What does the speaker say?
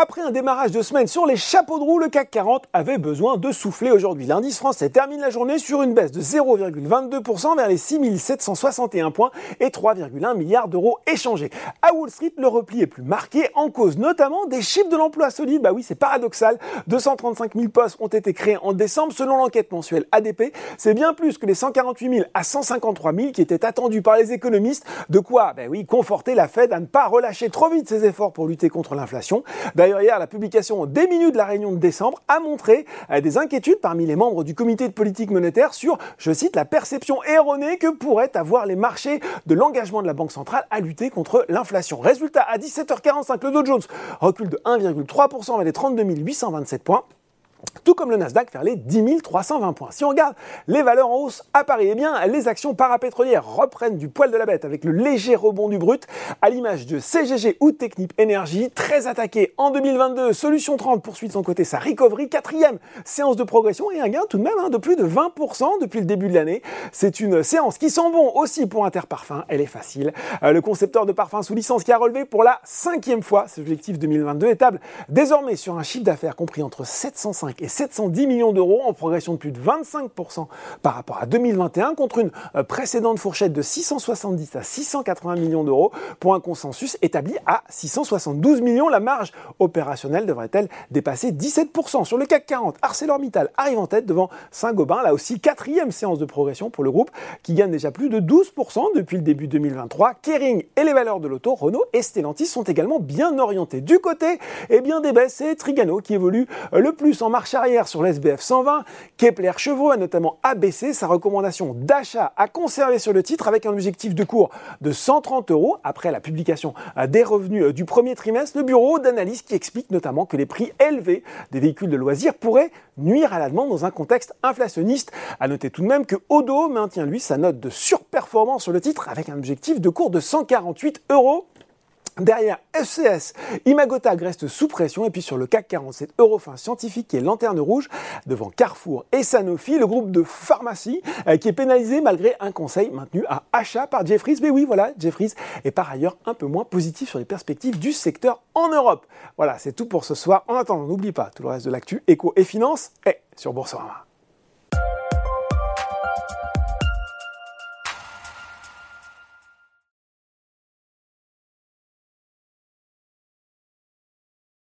Après un démarrage de semaine sur les chapeaux de roue, le CAC 40 avait besoin de souffler aujourd'hui. L'indice français termine la journée sur une baisse de 0,22% vers les 6761 points et 3,1 milliards d'euros échangés. À Wall Street, le repli est plus marqué en cause notamment des chiffres de l'emploi solide. Bah oui, c'est paradoxal. 235 000 postes ont été créés en décembre selon l'enquête mensuelle ADP. C'est bien plus que les 148 000 à 153 000 qui étaient attendus par les économistes. De quoi, bah oui, conforter la Fed à ne pas relâcher trop vite ses efforts pour lutter contre l'inflation. D'ailleurs, la publication des minutes de la réunion de décembre a montré euh, des inquiétudes parmi les membres du comité de politique monétaire sur, je cite, la perception erronée que pourraient avoir les marchés de l'engagement de la Banque centrale à lutter contre l'inflation. Résultat, à 17h45, le Dow Jones recule de 1,3% vers les 32 827 points tout comme le Nasdaq vers les 10 320 points. Si on regarde les valeurs en hausse à Paris, eh bien, les actions parapétrolières reprennent du poil de la bête avec le léger rebond du brut, à l'image de CGG ou Technip Energy, très attaqué en 2022. Solution 30 poursuit de son côté sa recovery, quatrième séance de progression et un gain tout de même hein, de plus de 20% depuis le début de l'année. C'est une séance qui sent bon aussi pour Interparfum, elle est facile. Euh, le concepteur de parfum sous licence qui a relevé pour la cinquième fois ses objectifs 2022 étable désormais sur un chiffre d'affaires compris entre 705 et 710 millions d'euros en progression de plus de 25% par rapport à 2021 contre une euh, précédente fourchette de 670 à 680 millions d'euros pour un consensus établi à 672 millions. La marge opérationnelle devrait-elle dépasser 17% sur le CAC 40 ArcelorMittal arrive en tête devant Saint-Gobain, là aussi quatrième séance de progression pour le groupe qui gagne déjà plus de 12% depuis le début 2023. Kering et les valeurs de l'auto, Renault et Stellantis sont également bien orientés. Du côté eh bien, des baisses, c'est Trigano qui évolue euh, le plus en marche arrière sur l'SBF 120, Kepler Chevreux a notamment abaissé sa recommandation d'achat à conserver sur le titre avec un objectif de cours de 130 euros après la publication des revenus du premier trimestre. Le bureau d'analyse qui explique notamment que les prix élevés des véhicules de loisirs pourraient nuire à la demande dans un contexte inflationniste. À noter tout de même que Odo maintient lui sa note de surperformance sur le titre avec un objectif de cours de 148 euros. Derrière FCS, Imagotag reste sous pression et puis sur le CAC 47, Eurofin Scientifique et Lanterne Rouge devant Carrefour et Sanofi, le groupe de pharmacie euh, qui est pénalisé malgré un conseil maintenu à achat par Jeffries. Mais oui, voilà, Jeffries est par ailleurs un peu moins positif sur les perspectives du secteur en Europe. Voilà, c'est tout pour ce soir. En attendant, n'oublie pas tout le reste de l'actu éco et finance est sur Boursorama.